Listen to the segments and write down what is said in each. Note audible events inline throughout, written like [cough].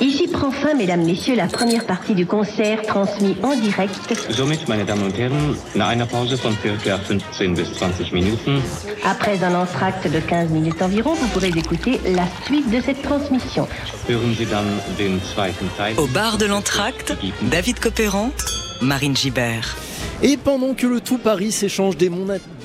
Ici prend fin, mesdames, messieurs, la première partie du concert transmis en direct. Somit, meine Damen und Herren, nach einer Pause von circa 15 bis 20 Minuten. Après un entracte de 15 minutes environ, vous pourrez écouter la suite de cette transmission. Hören Sie dann den zweiten Teil. Au bar de l'entracte, David Copéran, Marine Gibert. Et pendant que le tout Paris s'échange des,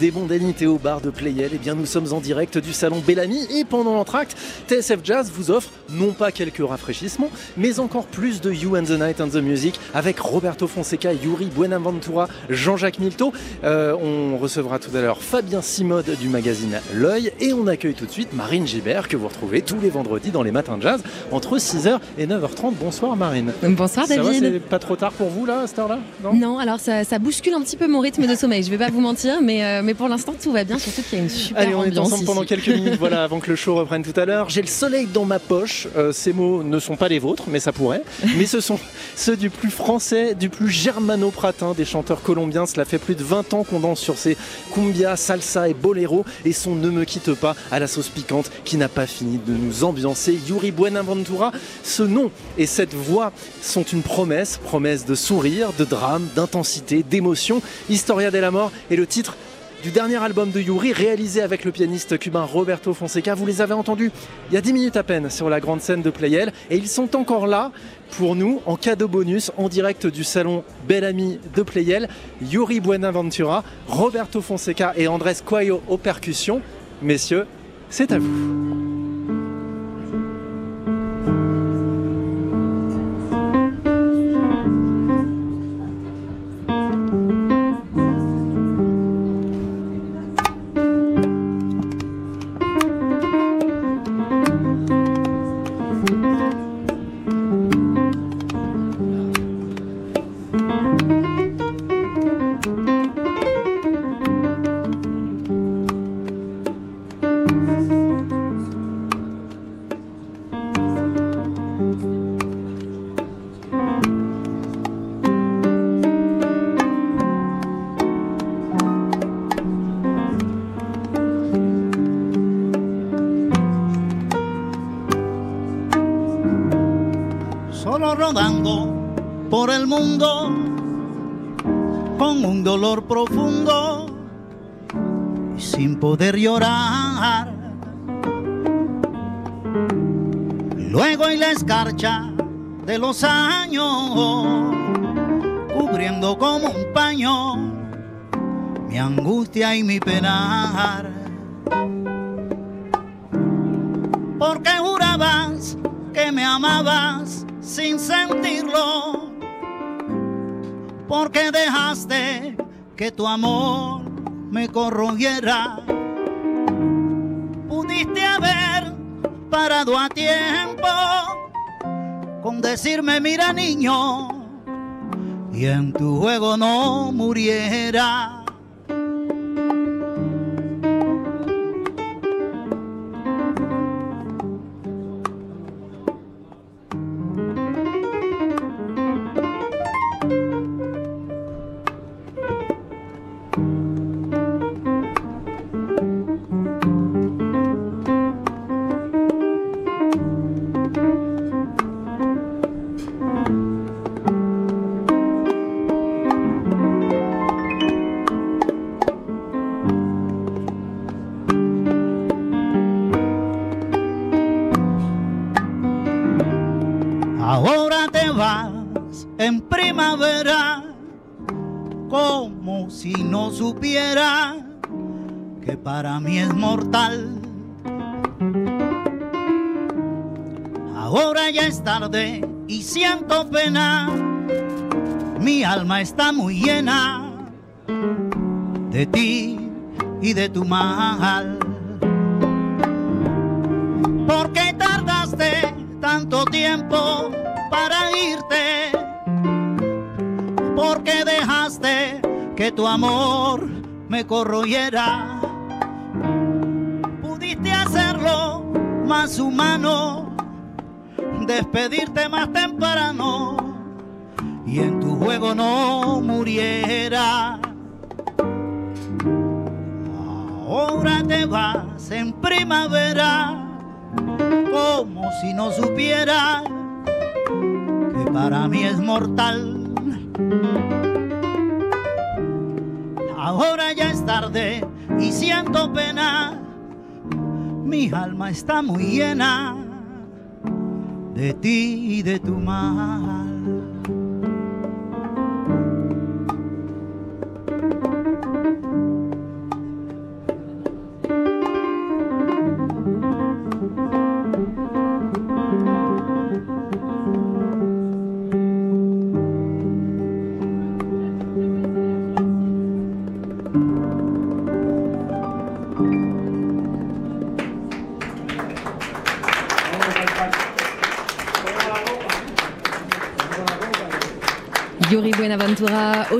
des mondanités au bar de Playel, eh bien nous sommes en direct du salon Bellamy et pendant l'entracte, TSF Jazz vous offre non pas quelques rafraîchissements, mais encore plus de You and the Night and the Music avec Roberto Fonseca, Yuri Buenaventura, Jean-Jacques Milteau. Euh, on recevra tout à l'heure Fabien Simode du magazine L'œil et on accueille tout de suite Marine Gibert que vous retrouvez tous les vendredis dans les matins de jazz entre 6h et 9h30. Bonsoir Marine. Bonsoir Ça va, David. c'est pas trop tard pour vous là à cette heure-là? Non, alors ça, ça bouscule un petit peu mon rythme de sommeil, je vais pas vous mentir, mais, euh, mais pour l'instant tout va bien, surtout qu'il y a une super Allez, on est ensemble pendant quelques minutes, voilà, [laughs] avant que le show reprenne tout à l'heure. J'ai le soleil dans ma poche. Euh, ces mots ne sont pas les vôtres, mais ça pourrait. Mais ce sont ceux du plus français, du plus germano-pratin des chanteurs colombiens. Cela fait plus de 20 ans qu'on danse sur ces cumbia, salsa et bolero. Et son Ne me quitte pas à la sauce piquante qui n'a pas fini de nous ambiancer. Yuri Buenaventura, ce nom et cette voix sont une promesse, promesse de sourire, de drame, d'intensité, d'émotion. Historia de la mort est le titre du dernier album de Yuri réalisé avec le pianiste cubain Roberto Fonseca. Vous les avez entendus il y a 10 minutes à peine sur la grande scène de Playel et ils sont encore là pour nous en cadeau bonus en direct du salon Bel Ami de Playel. Yuri Buenaventura, Roberto Fonseca et Andrés Cuello aux percussions. Messieurs, c'est à vous. Mundo con un dolor profundo y sin poder llorar. Luego hay la escarcha de los años cubriendo como un paño mi angustia y mi penar. Porque jurabas que me amabas sin sentirlo. Porque dejaste que tu amor me corroyera. Pudiste haber parado a tiempo con decirme, mira niño, y en tu juego no muriera. Ahora ya es tarde y siento pena, mi alma está muy llena de ti y de tu mal. ¿Por qué tardaste tanto tiempo para irte? ¿Por qué dejaste que tu amor me corroyera? Pudiste hacerlo más humano, despedirte más temprano y en tu juego no muriera. Ahora te vas en primavera, como si no supiera que para mí es mortal. Ahora ya es tarde y siento pena. Mi alma está muy llena de ti y de tu mal.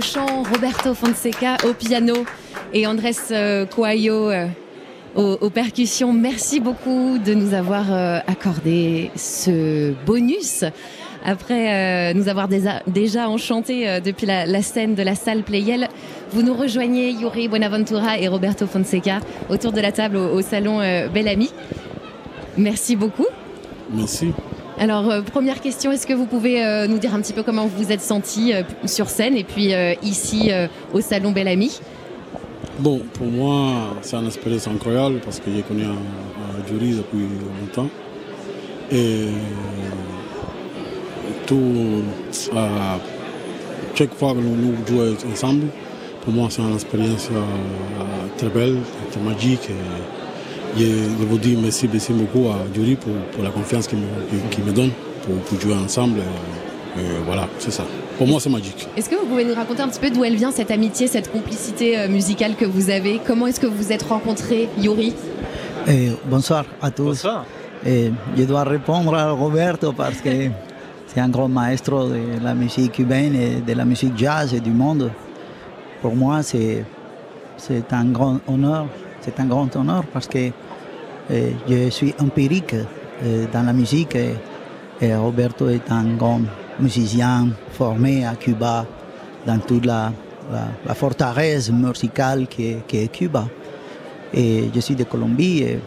Chant, Roberto Fonseca au piano et Andrés euh, Coelho euh, aux, percussions. Merci beaucoup de nous avoir euh, accordé ce bonus. Après nous avoir déjà, déjà enchanté euh, depuis la, scène de la salle Playel, vous nous rejoignez Yuri Buenaventura et Roberto Fonseca autour de la table au, au salon Bellamy. Merci beaucoup. Merci. Alors, euh, première question, est-ce que vous pouvez euh, nous dire un petit peu comment vous vous êtes senti euh, sur scène et puis ici au Salon Bel Ami? Bon, pour moi, c'est une expérience incroyable parce que j'ai connu un, jury depuis longtemps. Et tout, chaque fois que nous, jouons ensemble, pour moi, c'est une expérience très belle, très magique. Je, je vous dis merci, merci beaucoup à Jury pour, pour la confiance qu'il me, donne pour, pour jouer ensemble. Et, et voilà, c'est ça. Pour moi, c'est magique. Est-ce que vous pouvez nous raconter un petit peu d'où elle vient cette amitié, cette complicité euh, musicale que vous avez? Comment est-ce que vous vous êtes rencontrés, Yuri? Eh, bonsoir à tous. Bonsoir. Eh, je dois répondre à Roberto parce que c'est un grand maestro de la musique cubaine et de la musique jazz et du monde. Pour moi, c'est, c'est un grand honneur. C'est un grand honneur parce que je suis empirique eh, dans la musique et, Roberto est un grand musicien formé à Cuba dans toute la, la, forteresse musicale qui est, Cuba. Et je suis de Colombie et,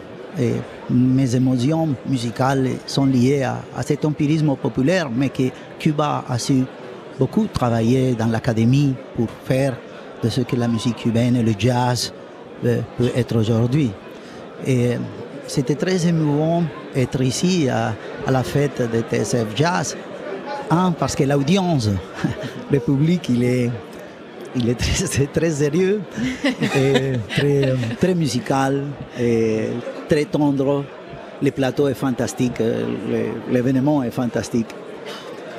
mes émotions musicales sont liées à, cet empirisme populaire, mais que Cuba a su beaucoup travailler dans l'académie pour faire de ce que la musique cubaine et le jazz euh, peut être aujourd'hui. C'était très émouvant d'être ici à, à la fête de TSF Jazz, un, parce que l'audience, [laughs] le public, il est, il est très, très sérieux, [laughs] et très, très musical, et très tendre. Le plateau est fantastique, euh, l'événement est fantastique.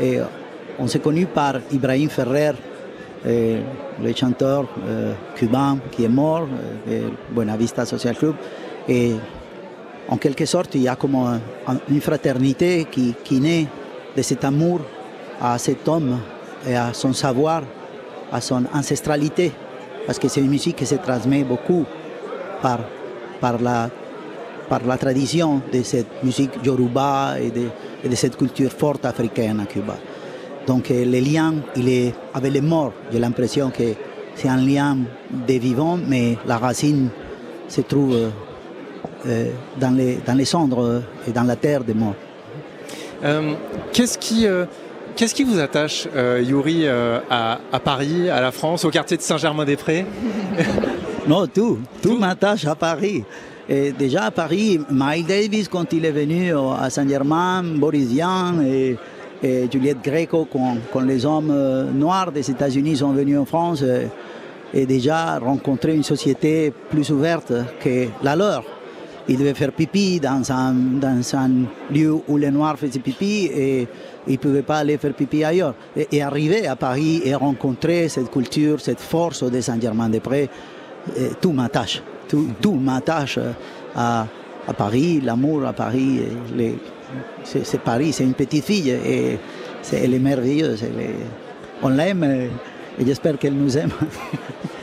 Et on s'est connu par Ibrahim Ferrer, euh, le chanteur euh, cubain qui est mort, euh, Buena Vista Social Club. Et en quelque sorte, il y a comme un- un- une fraternité qui, qui naît de cet amour à cet homme et à son savoir, à son ancestralité. Parce que c'est une musique qui se transmet beaucoup par, par, la, par la tradition de cette musique yoruba et de, et de cette culture forte africaine à Cuba. Donc euh, le lien, il est avec les morts. J'ai l'impression que c'est un lien des vivants, mais la racine se trouve euh, dans, les, dans les cendres et dans la terre des morts. Euh, qu'est-ce qui, euh, qu'est-ce qui vous attache, euh, Yuri, euh, à, à Paris, à la France, au quartier de Saint-Germain-des-Prés [laughs] Non, tout, tout m'attache à Paris. Et déjà à Paris, Miles Davis, quand il est venu à Saint-Germain, Boris Vian et, et Juliette Greco, quand, quand les hommes euh, noirs des États-Unis sont venus en France, euh, et déjà rencontré une société plus ouverte que la leur. Ils devaient faire pipi dans un, dans un lieu où les Noirs faisaient pipi et ils ne pouvaient pas aller faire pipi ailleurs. Et, et arriver à Paris et rencontrer cette culture, cette force de Saint-Germain-des-Prés, tout m'attache. Tout, tout m'attache à, à Paris, l'amour à Paris. les- C'est c'est Paris, c'est une petite fille et c'est- elle est merveilleuse. elle est- on l'aime et, et j'espère qu'elle nous aime. [laughs]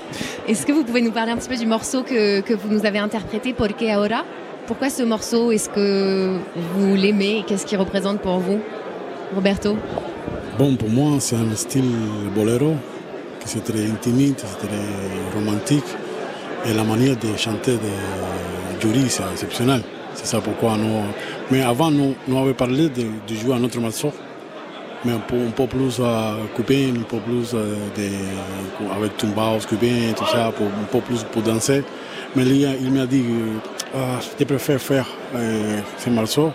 Est-ce que vous pouvez nous parler un petit peu du morceau que, que vous nous avez interprété, Por qué ahora? Pourquoi ce morceau? Est-ce que vous l'aimez? Qu'est-ce qu'il représente pour vous Roberto? Bon, pour moi, c'est un style boléro, que c'est très intimiste, c'est très romantique. Et la manière de chanter de Jury, c'est exceptionnel. C'est ça pourquoi nous. Mais avant, nous, nous avions parlé de, de jouer un autre morceau. Mais un peu, plus euh, cubain, un peu plus euh, avec tumbao cubain, tout ça, pour, un peu plus pour danser. Mais lui, il m'a dit, ah, je préfère faire euh, ces morceaux.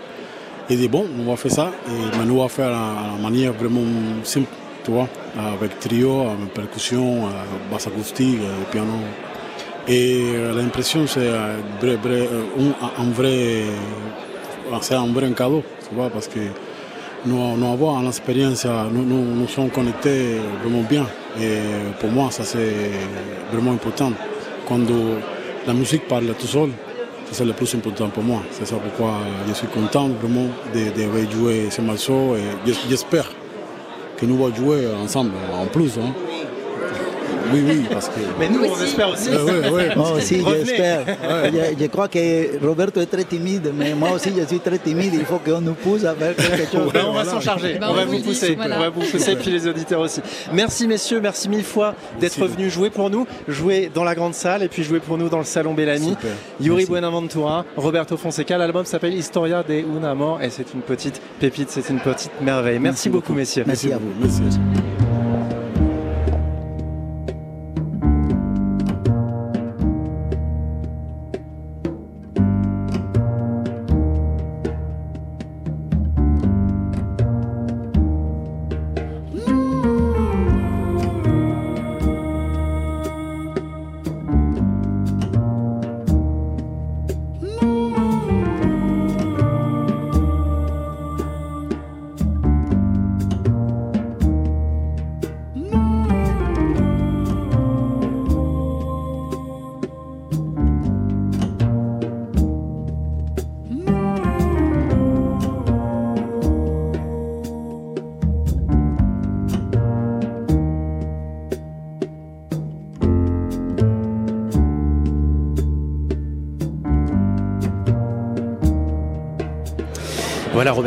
Il dit, bon, on va faire ça, et, mais nous va faire à la manière vraiment simple, tu vois, avec trio, avec percussion, basse acoustique, piano. Et l'impression, c'est un, vrai, un vrai cadeau, tu vois, parce que nous, avons l'expérience, nous, nous, nous, sommes connectés vraiment bien. Et pour moi, ça c'est vraiment important. Quand la musique parle tout seul, c'est le plus important pour moi. C'est ça pourquoi je suis content vraiment de, de jouer ce morceau et j'espère que nous allons jouer ensemble en plus. Hein. Oui, oui, parce que. Mais nous, on espère aussi. Moi aussi, j'espère. Je, je, crois que Roberto est très timide, mais moi aussi, je suis très timide. Il faut qu'on nous pousse à faire quelque chose. on va s'en charger. on, va vous pousser. On va vous pousser, puis les auditeurs aussi. Merci, messieurs. Merci mille fois d'être venus jouer pour nous, jouer dans la grande salle et puis jouer pour nous dans le salon Bellamy. Yuri Buenaventura, Roberto Fonseca. L'album s'appelle Historia de un Amor et c'est une petite pépite, c'est une petite merveille. Merci, beaucoup, messieurs. Merci, à vous. Merci.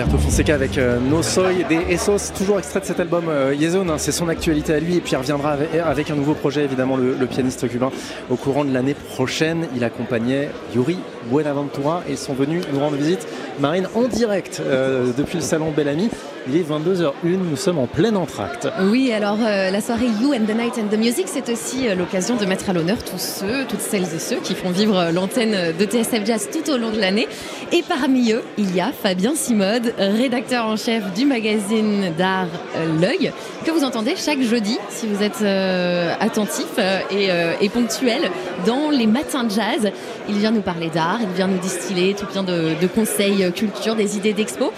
Roberto Fonseca avec euh, No Soy des Essos, toujours extrait de cet album euh, hein, c'est son actualité à lui et puis il reviendra avec, avec un nouveau projet évidemment le, le, pianiste cubain au courant de l'année prochaine. Il accompagnait Yuri Buenaventura et ils sont venus nous rendre visite Marine en direct euh, depuis le salon Bellamy. Il est 22h01, nous sommes en plein entracte. Oui, alors euh, la soirée You and the Night and the Music, c'est aussi euh, l'occasion de mettre à l'honneur tous ceux, toutes celles et ceux qui font vivre euh, l'antenne de TSF Jazz tout au long de l'année. Et parmi eux, il y a Fabien Simode, rédacteur en chef du magazine d'art euh, L'œil, que vous entendez chaque jeudi si vous êtes attentif et, et, ponctuel dans les matins de jazz. Il vient nous parler d'art, il vient nous distiller tout plein de, de conseils culture, des idées d'expo.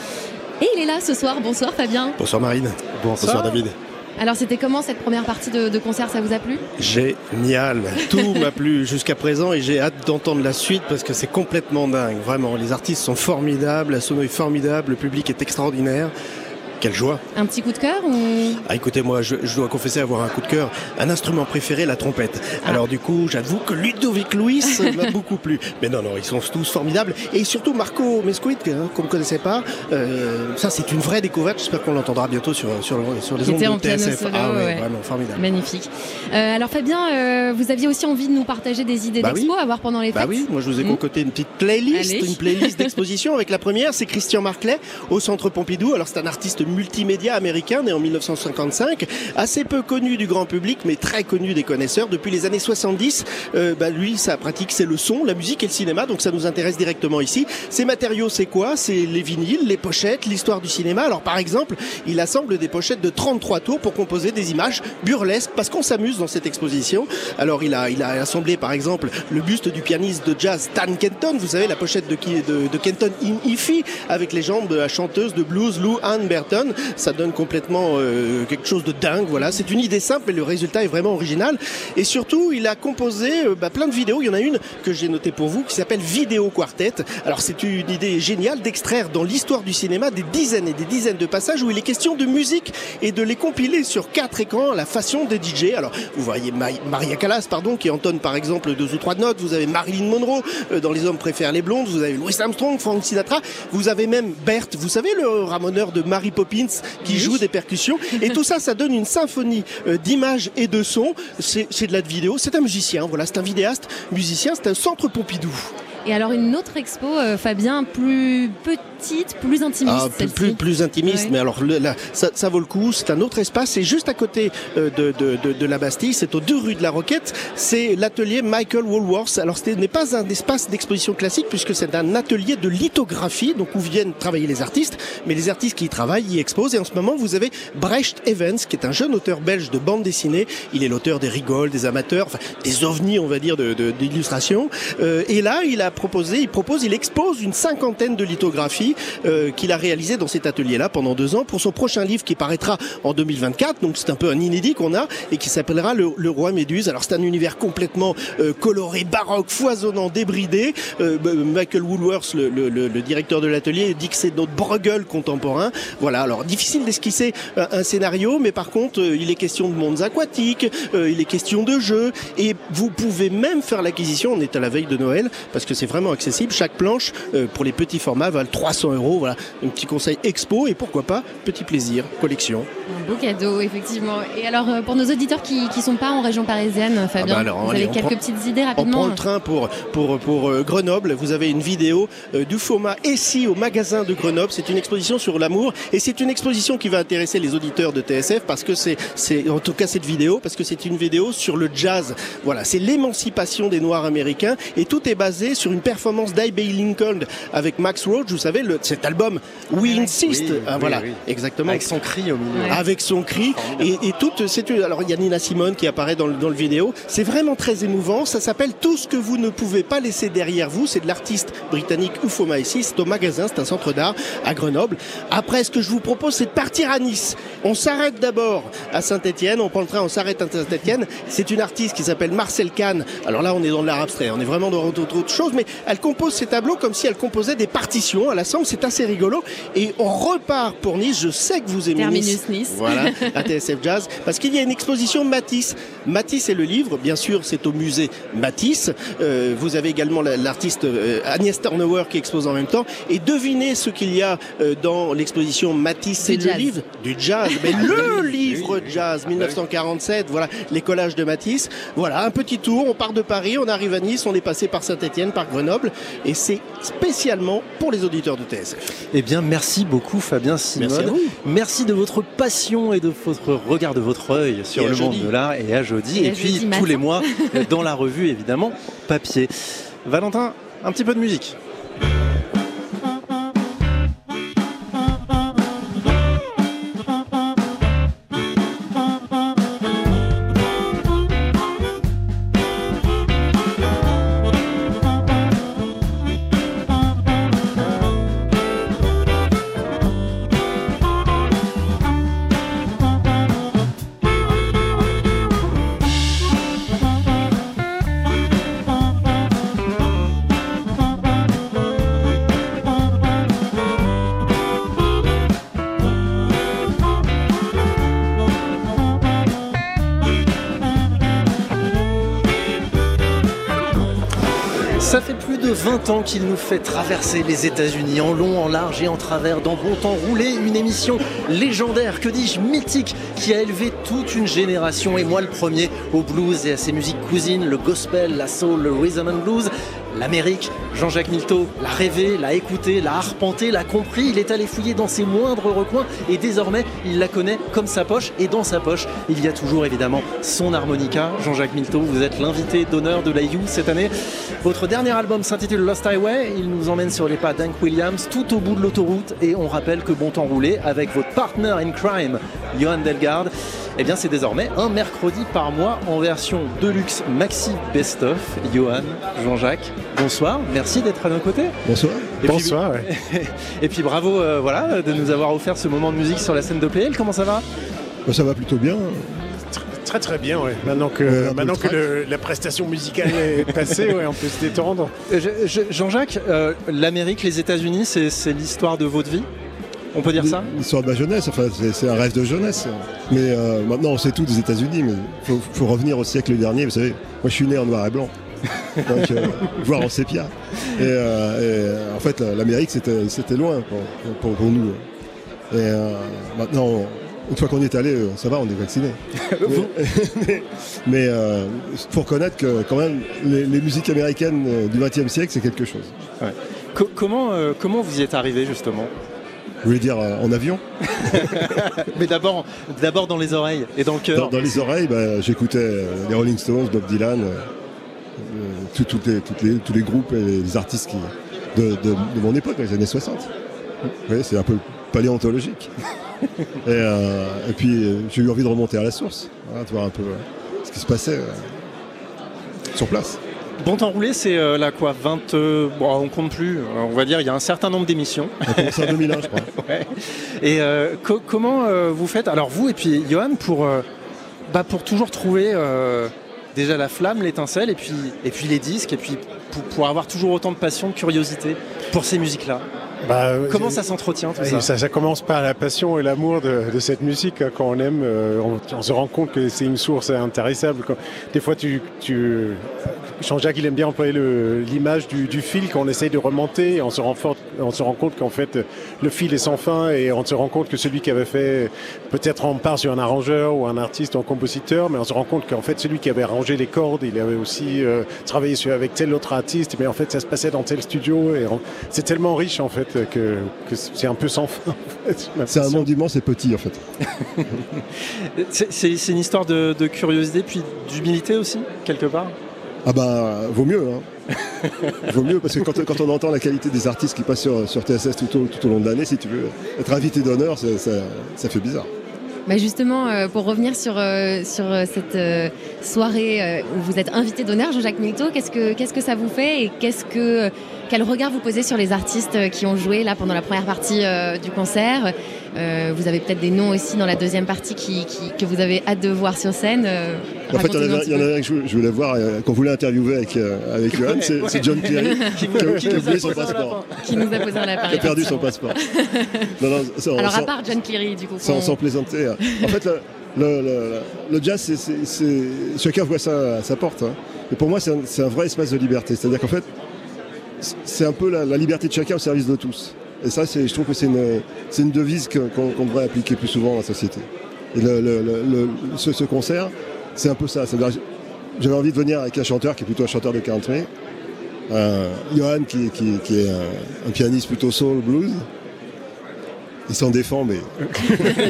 Et il est là ce soir. Bonsoir Fabien. Bonsoir Marine. Bonsoir, Bonsoir David. Alors c'était comment cette première partie de, de, concert? Ça vous a plu? Génial. Tout m'a plu jusqu'à présent et j'ai hâte d'entendre la suite parce que c'est complètement dingue. Vraiment, les artistes sont formidables, la sono est formidable, le public est extraordinaire. Quelle joie Un petit coup de cœur ou... Ah écoutez, moi je, je, dois confesser avoir un coup de cœur. Un instrument préféré, la trompette. Ah. Alors du coup, j'avoue que Ludovic Louis [laughs] m'a beaucoup plu. Mais non, non, ils sont tous formidables. Et surtout Marco Mesquit, hein, qu'on ne connaissait pas. Euh, ça, c'est une vraie découverte. J'espère qu'on l'entendra bientôt sur, sur, sur les ondes de TSF. Solo, ah ouais, ouais. vraiment formidable. Magnifique. Euh, alors Fabien, euh, vous aviez aussi envie de nous partager des idées bah d'expo oui. à voir pendant les fêtes? Bah oui, moi je vous ai concocté mmh. une petite playlist, Allez. une playlist d'exposition avec la première, c'est Christian Marclay au Centre Pompidou. Alors c'est un artiste multimédia américain né en 1955, assez peu connu du grand public, mais très connu des connaisseurs. Depuis les années 70, euh, bah lui, sa pratique, c'est le son, la musique et le cinéma, donc ça nous intéresse directement ici. Ces matériaux, c'est quoi? C'est les vinyles, les pochettes, l'histoire du cinéma. Alors par exemple, il assemble des pochettes de 33 tours pour composer des images burlesques, parce qu'on s'amuse dans cette exposition. Alors il a, assemblé par exemple le buste du pianiste de jazz Stan Kenton, vous savez la pochette de, Kenton in Ify, avec les jambes de la chanteuse de blues Lou Ann Burton. Ça donne complètement euh, quelque chose de dingue. Voilà, c'est une idée simple, mais le résultat est vraiment original. Et surtout, il a composé euh, bah, plein de vidéos. Il y en a une que j'ai notée pour vous qui s'appelle Vidéo Quartet. Alors, c'est une idée géniale d'extraire dans l'histoire du cinéma des dizaines et des dizaines de passages où il est question de musique et de les compiler sur quatre écrans à la façon des DJ. Alors, vous voyez Maria Callas, pardon, qui entonne par exemple deux ou trois notes. Vous avez Marilyn Monroe euh, dans Les Hommes préfèrent les blondes. Vous avez Louis Armstrong, Frank Sinatra. Vous avez même Bert, vous savez le ramoneur de Mary Poppins? Qui oui. joue des percussions. Et tout ça, ça donne une symphonie euh, d'images et de sons. C'est de la vidéo. C'est un musicien, voilà, c'est un vidéaste, musicien, c'est un centre Pompidou. Et alors une autre expo, euh, Fabien, plus petite, plus intimiste. Ah, plus, plus, plus intimiste, Ouais. mais alors le- là, ça, ça vaut le coup. C'est un autre espace. C'est juste à côté euh, de, de, de, de la Bastille. C'est aux deux rues de la Roquette. C'est l'atelier Michael Woolworth. Alors ce n'est pas un espace d'exposition classique puisque c'est un atelier de lithographie, donc où viennent travailler les artistes. Mais les artistes qui y travaillent y exposent. Et en ce moment, vous avez Brecht Evans, qui est un jeune auteur belge de bande dessinée. Il est l'auteur des rigoles, des amateurs, enfin, des ovnis, on va dire, de- de- d'illustration. Euh, et là, il a il propose, il expose une cinquantaine de lithographies euh, qu'il a réalisées dans cet atelier-là pendant deux ans pour son prochain livre qui paraîtra en 2024. Donc c'est un peu un inédit qu'on a et qui s'appellera le, Roi Méduse. Alors c'est un univers complètement euh, coloré, baroque, foisonnant, débridé. Euh, bah, Michael Woolworth, le, le- le- directeur de l'atelier, dit que c'est notre Bruegel contemporain. Voilà. Alors difficile d'esquisser un, un scénario, mais par contre, euh, il est question de mondes aquatiques, euh, il est question de jeux, et vous pouvez même faire l'acquisition. On est à la veille de Noël parce que c'est vraiment accessible. Chaque planche euh, pour les petits formats valent 300 euros. Voilà, un petit conseil expo et pourquoi pas petit plaisir collection. Un beau cadeau, effectivement. Et alors, euh, pour nos auditeurs qui ne sont pas en région parisienne, Fabien, bah alors, vous allez, avez on quelques prend- petites idées On rapidement prend le train pour, pour, pour euh, Grenoble. Vous avez une vidéo euh, du FOMA ici au magasin de Grenoble. C'est une exposition sur l'amour et c'est une exposition qui va intéresser les auditeurs de TSF parce que c'est, c'est en tout cas cette vidéo, parce que c'est une vidéo sur le jazz. Voilà, c'est l'émancipation des Noirs américains et tout est basé sur une performance d'I.B. Lincoln avec Max Roach. Vous savez, le, cet album We Insist. Oui, Ah, oui, voilà, oui. exactement Avec son cri au milieu. Ouais. Avec son cri. Et, et toute c'est une- alors il y a Nina Simone qui apparaît dans le, dans le vidéo. C'est vraiment très émouvant. Ça s'appelle tout ce que vous ne pouvez pas laisser derrière vous. C'est de l'artiste britannique Ufoma ici c'est au magasin c'est un centre d'art à Grenoble. Après ce que je vous propose c'est de partir à Nice. On s'arrête d'abord à Saint-Etienne on prend le train on s'arrête à Saint-Etienne c'est une artiste qui s'appelle Marcel Kahn. Alors là on est dans l'art abstrait. On est vraiment dans autre, autre chose. Mais elle compose ses tableaux comme si elle composait des partitions à l'assemble c'est assez rigolo. Et on repart pour Nice. Je sais que vous aimez Terminus Nice. Voilà, [laughs] à TSF Jazz, parce qu'il y a une exposition Matisse. Matisse et le livre, bien sûr, c'est au musée Matisse. Euh, vous avez également la- l'artiste euh, Agnès Turnauer qui expose en même temps. Et devinez ce qu'il y a euh, dans l'exposition Matisse, Du le jazz. livre du jazz, mais [laughs] le livre jazz 1947. Voilà, les collages de Matisse. Voilà, un petit tour. On part de Paris, on arrive à Nice, on est passé par Saint-Étienne, par Grenoble, et c'est spécialement pour les auditeurs de TSF. Eh bien, merci beaucoup Fabien Simone. Merci à vous. Merci de votre passion et de votre regard, de votre œil sur Et le monde de l'art et à jeudi. Et puis tous les mois [laughs] dans la revue évidemment papier. Valentin, un petit peu de musique. 20 ans qu'il nous fait traverser les États-Unis en long, en large et en travers dans Bon Temps Roulé, une émission légendaire, que dis-je, mythique, qui a élevé toute une génération, et moi le premier, au blues et à ses musiques cousines, le gospel, la soul, le rhythm and blues. L'Amérique, Jean-Jacques Milteau l'a rêvé, l'a écouté, l'a arpenté, l'a compris, il est allé fouiller dans ses moindres recoins et désormais il la connaît comme sa poche. Et dans sa poche il y a toujours évidemment son harmonica. Jean-Jacques Milteau, vous êtes l'invité d'honneur de la You cette année. Votre dernier album s'intitule Lost Highway, il nous emmène sur les pas d'Hank Williams tout au bout de l'autoroute. Et on rappelle que Bon Temps Roulé avec votre partner in crime, Johan Delgarde, eh bien c'est désormais un mercredi par mois en version Deluxe Maxi Best of. Johan, Jean-Jacques, bonsoir, merci d'être à nos côtés. Bonsoir. Et puis- Bonsoir. ouais. [laughs] Et puis bravo euh, voilà, de nous avoir offert ce moment de musique sur la scène de PL. Comment ça va? Bah, ça va plutôt bien. Très très bien, ouais. Maintenant que, Euh, un peu maintenant le que track. le- la prestation musicale est [laughs] passée, ouais, on peut se détendre. Euh, je- je- Jean-Jacques, euh, l'Amérique, les États-Unis, c'est c'est l'histoire de votre vie? On peut dire ça? L'histoire de ma jeunesse, enfin, c'est un rêve de jeunesse. Mais euh, maintenant, on sait tout des États-Unis, mais il faut, faut revenir au siècle dernier. Vous savez, moi, je suis né en noir et blanc. Donc, euh, [laughs] voire en sépia. Et, euh, et, en fait, l'Amérique, c'était loin pour, pour- pour nous. Et maintenant, une fois qu'on y est allé, ça va, on est vacciné. [laughs] [laughs] mais mais, euh, faut reconnaître que quand même, les, les musiques américaines du XXe siècle, c'est quelque chose. Co- Co- comment, euh, comment vous y êtes arrivé justement? Vous voulez dire euh, en avion [laughs] Mais d'abord, d'abord dans les oreilles et dans le cœur. Dans, dans les oreilles, bah, j'écoutais euh, les Rolling Stones, Bob Dylan, euh, tout- toutes les- toutes les- tous les groupes et les artistes qui, de, de- de mon époque, les années 60. Vous voyez, c'est un peu paléontologique. [laughs] et, et puis j'ai eu envie de remonter à la source, hein, de voir un peu ce qui se passait sur place. Bon temps roulé, c'est euh, là quoi 20. euh, bon, on compte plus. euh, on va dire, il y a un certain nombre d'émissions. On a commencé en 2001, je crois. [laughs] Ouais. Et euh, co- comment vous faites Alors vous et puis Johan pour, bah, pour toujours trouver déjà la flamme, l'étincelle, et puis, et puis les disques, et puis pour, pour avoir toujours autant de passion, de curiosité pour ces musiques-là? Bah, Comment euh, ça s'entretient tout ça, ça, ça commence par la passion et l'amour de, de cette musique. hein. Quand on aime, euh, on, on se rend compte que c'est une source intarissable. Des fois, tu, tu, Jean-Jacques, il aime bien employer l'image du, du fil qu'on essaye de remonter. Et on se on se rend compte qu'en fait, le fil est sans fin et on se rend compte que celui qui avait fait, peut-être on part sur un arrangeur ou un artiste ou un compositeur, mais on se rend compte qu'en fait, celui qui avait arrangé les cordes, il avait aussi euh, travaillé sur, avec tel autre artiste, mais en fait, ça se passait dans tel studio. Et c'est tellement riche, en fait, que, que c'est un peu sans fin. [laughs] en fait, j'ai C'est un monde immense et petit en fait. [laughs] C'est une histoire de, de curiosité, puis d'humilité aussi, quelque part Ah bah vaut mieux, hein. [laughs] vaut mieux parce que quand, quand on entend la qualité des artistes qui passent sur, sur TSS tout au, tout au long de l'année, si tu veux, être invité d'honneur, ça, ça- ça fait bizarre. Bah justement, euh, pour revenir sur, euh, sur euh, cette euh, soirée euh, où vous êtes invité d'honneur, Jean-Jacques qu'est-ce que, qu'est-ce que ça vous fait et qu'est-ce que, quel regard vous posez sur les artistes euh, qui ont joué là pendant la première partie euh, du concert? Euh, Vous avez peut-être des noms aussi dans la deuxième partie qui, qui- que vous avez hâte de voir sur scène. euh, En fait, il y en a- un que je, je voulais voir, euh, qu'on voulait interviewer avec, euh, avec [laughs] Johan, c'est Ouais. John Cleary, Qui qui, nous- [laughs] a- qui qui a nous a oublié son posé un passeport, qui nous a posé un lapin. qui a perdu son passeport. [laughs] Non, non, sans, Alors à part John Cleary, du coup. sans- plaisanter. hein. En fait, le, le- le- le jazz, c'est- chacun voit ça à sa porte. hein. Et pour moi, c'est un, c'est un vrai espace de liberté. C'est-à-dire qu'en fait, c'est un peu la, liberté de chacun au service de tous. Et ça, je trouve que c'est une, devise qu'on devrait appliquer plus souvent dans la société. Et ce, ce concert, c'est un peu ça. J'avais envie de venir avec un chanteur qui est plutôt un chanteur de country, euh, Johan qui, est un, pianiste plutôt soul blues. Il s'en défend, mais [laughs]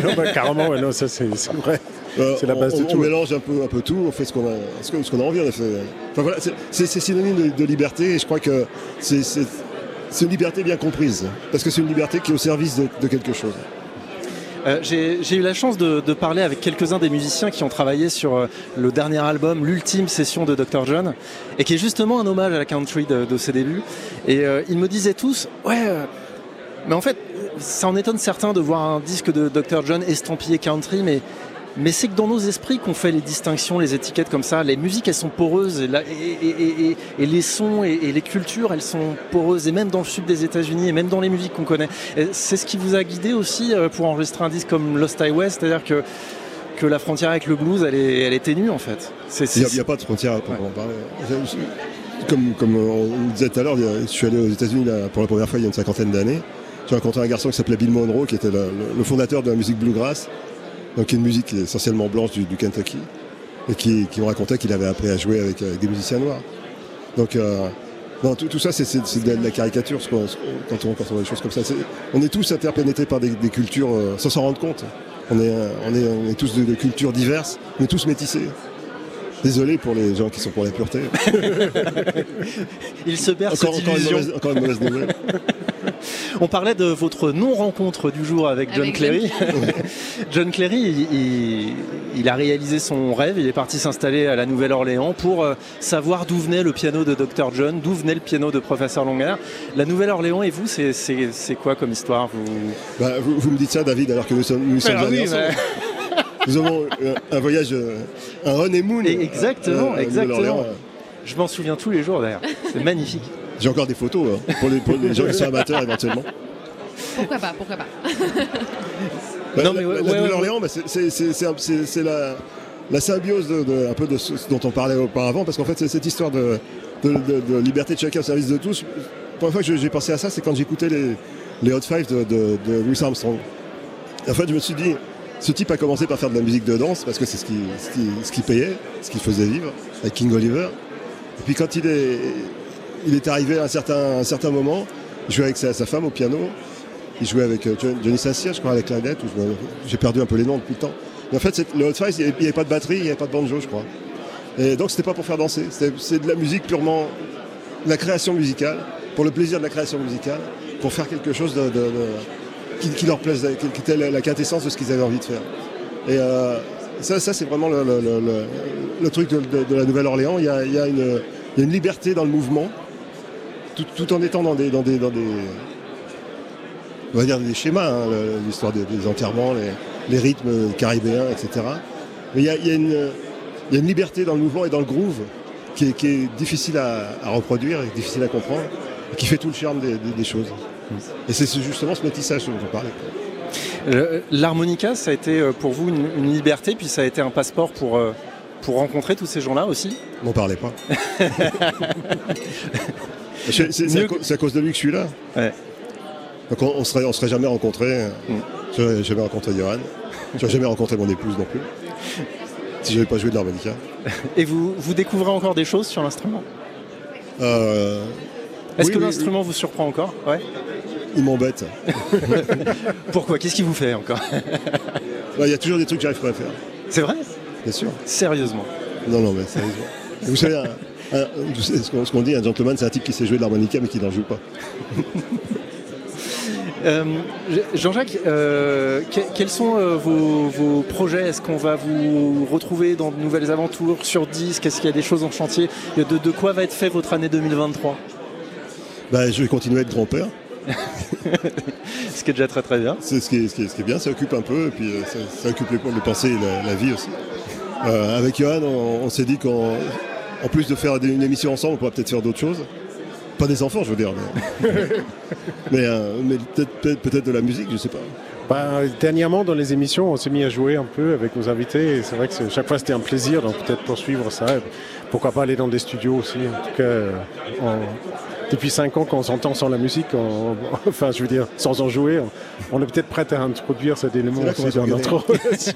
non, bah, carrément, non, ça c'est vrai. Euh, C'est la base on, de on tout. mélange un peu, un peu tout, on fait ce qu'on a, ce envie. Enfin, voilà, c'est- synonyme de, de liberté et je crois que c'est une liberté bien comprise. Parce que c'est une liberté qui est au service de, de quelque chose. Euh, J'ai eu la chance de, de parler avec quelques-uns des musiciens qui ont travaillé sur euh, le dernier album, l'ultime session de Dr. John, et qui est justement un hommage à la country de, de ses débuts. Et euh, ils me disaient tous, ouais, euh, mais en fait, ça en étonne certains de voir un disque de Dr. John estampillé country, mais, mais c'est que dans nos esprits qu'on fait les distinctions, les étiquettes comme ça. Les musiques, elles sont poreuses, et, la- et- et- et- et- et les sons et, les cultures, elles sont poreuses, et même dans le sud des États-Unis, et même dans les musiques qu'on connaît. C'est ce qui vous a guidé aussi euh, pour enregistrer un disque comme Lost Highway, c'est-à-dire que, que la frontière avec le blues, elle est, elle est ténue en fait. Il n'y a, pas de frontière pour en parler. Comme, comme on disait tout à l'heure, je suis allé aux États-Unis pour la première fois il y a une cinquantaine d'années. J'ai rencontré un garçon qui s'appelait Bill Monroe, qui était le, le- le fondateur de la musique bluegrass, donc une musique qui est essentiellement blanche du, du Kentucky, et qui, qui me racontait qu'il avait appris à jouer avec, avec des musiciens noirs. Donc, euh, non, tout, tout ça, c'est- de la caricature ce ce quand, on, quand on voit des choses comme ça. On est tous interpénétrés par des, des cultures euh, sans s'en rendre compte. On est, euh, on est, on est tous de, de cultures diverses, on est tous métissés. Désolé pour les gens qui sont pour la pureté. [laughs] Il se berce Encore, encore une mauvaise, encore une mauvaise nouvelle. On parlait de votre non-rencontre du jour avec John Avec Cleary. [laughs] John Cleary, il, il- il a réalisé son rêve, il est parti s'installer à la Nouvelle-Orléans pour euh, savoir d'où venait le piano de Dr. John, d'où venait le piano de Professeur Longer. La Nouvelle-Orléans et vous, c'est- quoi comme histoire? Vous... Bah, vous, vous me dites ça, David, alors que nous sommes, nous sommes Ah oui, ensemble. [laughs] Nous avons euh, un voyage, euh, un honeymoon. Et exactement, euh, à exactement. Je m'en souviens tous les jours d'ailleurs. C'est magnifique. J'ai encore des photos hein, pour, les, pour les gens qui sont amateurs éventuellement. Pourquoi pas, pourquoi pas. Bah, [laughs] Non, la- mais ouais, la ouais, Nouvelle-Orléans, bah, c'est- c'est- c'est c'est un- c'est- c'est la, la symbiose de, de- un peu de ce dont on parlait auparavant, parce qu'en fait, c'est cette histoire de, de- de- de liberté de chacun au service de tous. La première fois que j'ai pensé à ça, c'est quand j'écoutais les, les Hot Five de, de- de Louis Armstrong. Et en fait, je me suis dit, ce type a commencé par faire de la musique de danse, parce que c'est ce qui, ce, qui, ce qui payait, ce qui faisait vivre, avec King Oliver. Et puis quand il est, il est arrivé à un certain, moment, Il jouait avec sa, femme au piano. Il jouait avec euh, John- Johnny Sassier, je crois, à la clarinette. J'ai perdu un peu les noms depuis le temps. Mais en fait, le Hot Five, il n'y avait, pas de batterie, il n'y avait pas de banjo, je crois. Et donc, c'était pas pour faire danser. C'est de la musique purement. la création musicale, pour le plaisir de la création musicale, pour faire quelque chose qui, leur plaise, qui, était la, quintessence de ce qu'ils avaient envie de faire. Et euh, ça, c'est vraiment le, truc de, la Nouvelle-Orléans. Il y a une liberté dans le mouvement, tout, tout en étant dans des, dans des, dans des, on va dire des schémas, hein, l'histoire des, des enterrements, les, les rythmes caribéens, etc. Mais il y a, il y a une, il y a une liberté dans le mouvement et dans le groove qui est, qui est difficile à, à reproduire et difficile à comprendre, et qui fait tout le charme des, choses. Et c'est ce- justement ce métissage dont on parlait. Le- L'harmonica, ça a été euh, pour vous une, une liberté, puis ça a été un passeport pour, euh, pour rencontrer tous ces gens-là aussi? M'en parlez pas. [laughs] C'est à, cause de lui que je suis là. Ouais. Donc on, on serait, on serait jamais rencontrés. Mm. Je n'aurais jamais rencontré Johan. Je n'aurais jamais rencontré mon épouse non plus. Si je n'avais pas joué de l'harmonica. [laughs] Et vous, vous découvrez encore des choses sur l'instrument? Euh, Est-ce oui, que oui, l'instrument vous surprend encore? Ouais. Il m'embête. [laughs] Pourquoi? Qu'est-ce qui vous fait encore? [laughs] Il y a toujours des trucs que j'arrive pas à faire. C'est vrai? Bien sûr. Sérieusement Non, non, mais sérieusement. Vous savez, un- savez ce qu'on qu'on dit, un gentleman, c'est un type qui sait jouer de l'harmonica mais qui n'en joue pas. [laughs] Euh, Jean-Jacques, euh, que- quels sont euh, vos, vos projets? Est-ce qu'on va vous retrouver dans de nouvelles aventures sur disque? Est-ce qu'il y a des choses en chantier? De, de quoi va être fait votre année 2023 Bah, je vais continuer à être grand-père. [laughs] Ce qui est déjà très très bien. C'est ce qui, est, ce, qui est, ce qui est bien, ça occupe un peu, et puis ça, ça occupe les, les pensées et la, la vie aussi. Avec Johan, on, on s'est dit qu'en en plus de faire des- une émission ensemble, on pourrait peut-être faire d'autres choses. Pas des enfants, je veux dire, mais, [laughs] mais, euh, mais peut-être de la musique, je sais pas. Bah, dernièrement, dans les émissions, on s'est mis à jouer un peu avec nos invités. Et c'est vrai que chaque fois, c'était un plaisir, donc peut-être poursuivre ça. Pourquoi pas aller dans des studios aussi. En tout cas, euh, on- depuis cinq ans qu'on s'entend sans la musique, on- [laughs] enfin, je veux dire, sans en jouer, on, on est peut-être prêt à introduire cet élément aussi dans notre [laughs] relation.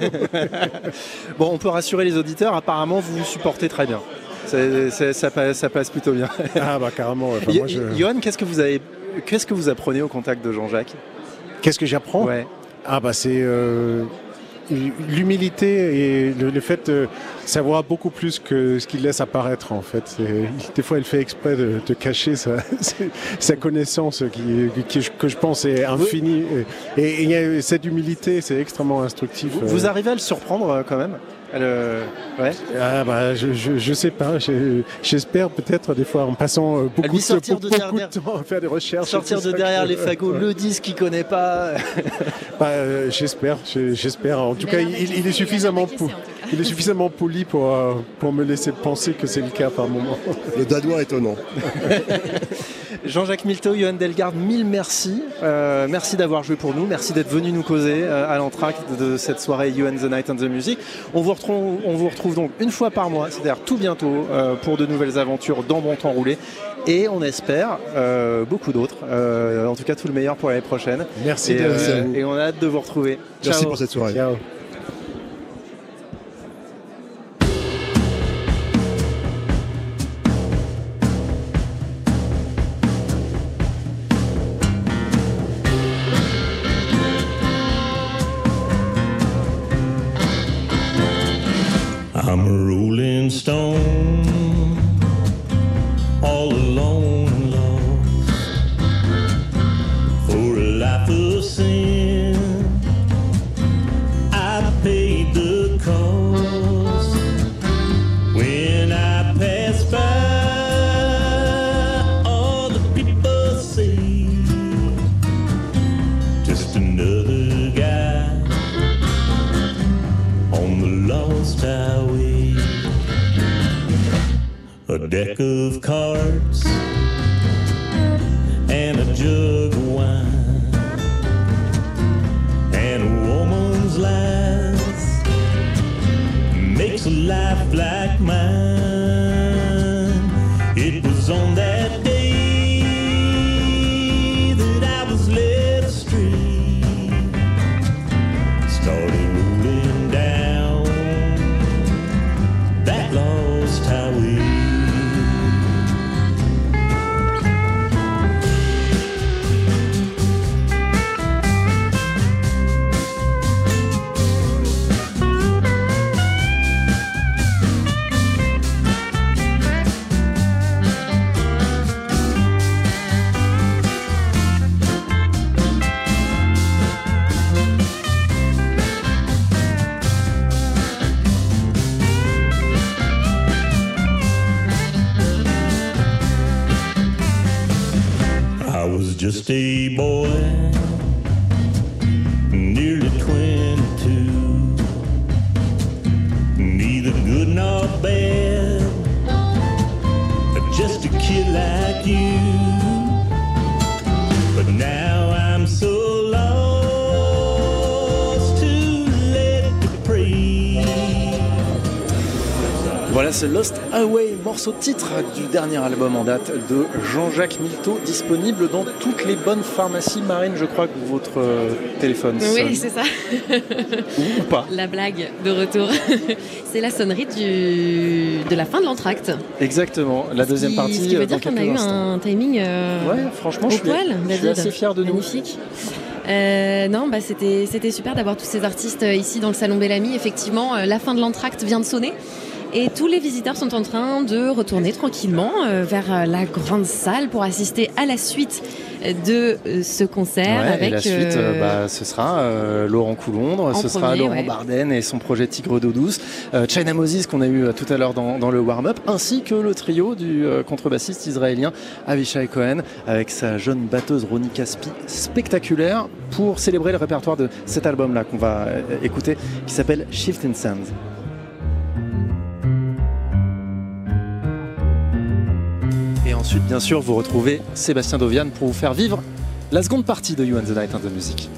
Bon, on peut rassurer les auditeurs, apparemment vous vous supportez très bien. Ça, passe, plutôt bien. ah bah carrément. enfin, Yo- moi, je- Johan, qu'est-ce que vous avez, qu'est-ce que vous apprenez au contact de Jean-Jacques? Qu'est-ce que j'apprends? Ouais. Ah bah c'est euh, l'humilité et le, le fait de savoir beaucoup plus que ce qu'il laisse apparaître en fait. Des fois, il fait exprès de, de cacher sa, [laughs] sa connaissance qui, qui- que je pense est infinie. Et, cette humilité, c'est extrêmement instructif. Vous, vous arrivez à le surprendre euh, quand même? Elle, euh, ouais. Ah bah je, je, je sais pas, Je- j'espère peut-être des fois en passant euh, beaucoup, de, beaucoup derrière- de temps à faire des recherches. Sortir de derrière que- les fagots, le disque qu'il connaît pas. Bah, euh, j'espère, je- j'espère. En tout Mais cas, il, il est suffisamment a il est suffisamment poli pour euh, pour me laisser penser que c'est le cas par moment. Le danois étonnant. [laughs] Jean-Jacques Milteau, Johan Delgarde, mille merci. Euh, merci d'avoir joué pour nous. Merci d'être venu nous causer euh, à l'entracte de cette soirée You and the Night and the Music. On vous retrouve, on vous retrouve donc une fois par mois, c'est-à-dire tout bientôt, euh, pour de nouvelles aventures dans Bon Temps Roulé. Et on espère euh, beaucoup d'autres. Euh, en tout cas, tout le meilleur pour l'année prochaine. Merci Et, de à vous. et on a hâte de vous retrouver. Merci Ciao. pour cette soirée. Ciao. Life like mine. It was on that just a kid like you. Voilà, Lost Away, morceau titre du dernier album en date de Jean-Jacques Milteau, disponible dans toutes les bonnes pharmacies marines. Je crois que votre euh, téléphone sonne. Oui, c'est ça. Ou pas. La blague de retour. [laughs] c'est la sonnerie du... de la fin de l'entracte. Exactement, la deuxième qui- partie. Ce qui euh, veut dans dire qu'on a eu instants. un timing euh, Ouais, franchement, au je suis, poil, je suis assez fier de nous. Magnifique. Euh, non, bah c'était super d'avoir tous ces artistes euh, ici dans le salon Bellamy. Effectivement, euh, la fin de l'entracte vient de sonner. Et tous les visiteurs sont en train de retourner tranquillement euh, vers euh, la grande salle pour assister à la suite de euh, ce concert Ouais, avec et la suite, euh, bah, ce sera euh, Laurent Coulondre, En ce sera Laurent ouais. Barden et son projet Tigre d'eau douce, euh, China Moses qu'on a eu tout à l'heure dans, dans le warm-up, ainsi que le trio du contrebassiste israélien Avishai Cohen avec sa jeune batteuse Ronnie Caspi, spectaculaire pour célébrer le répertoire de cet album-là qu'on va écouter, qui s'appelle Shift in Sand. Ensuite, bien sûr, vous retrouvez Sébastien Dovian pour vous faire vivre la seconde partie de You and the Night and the Music.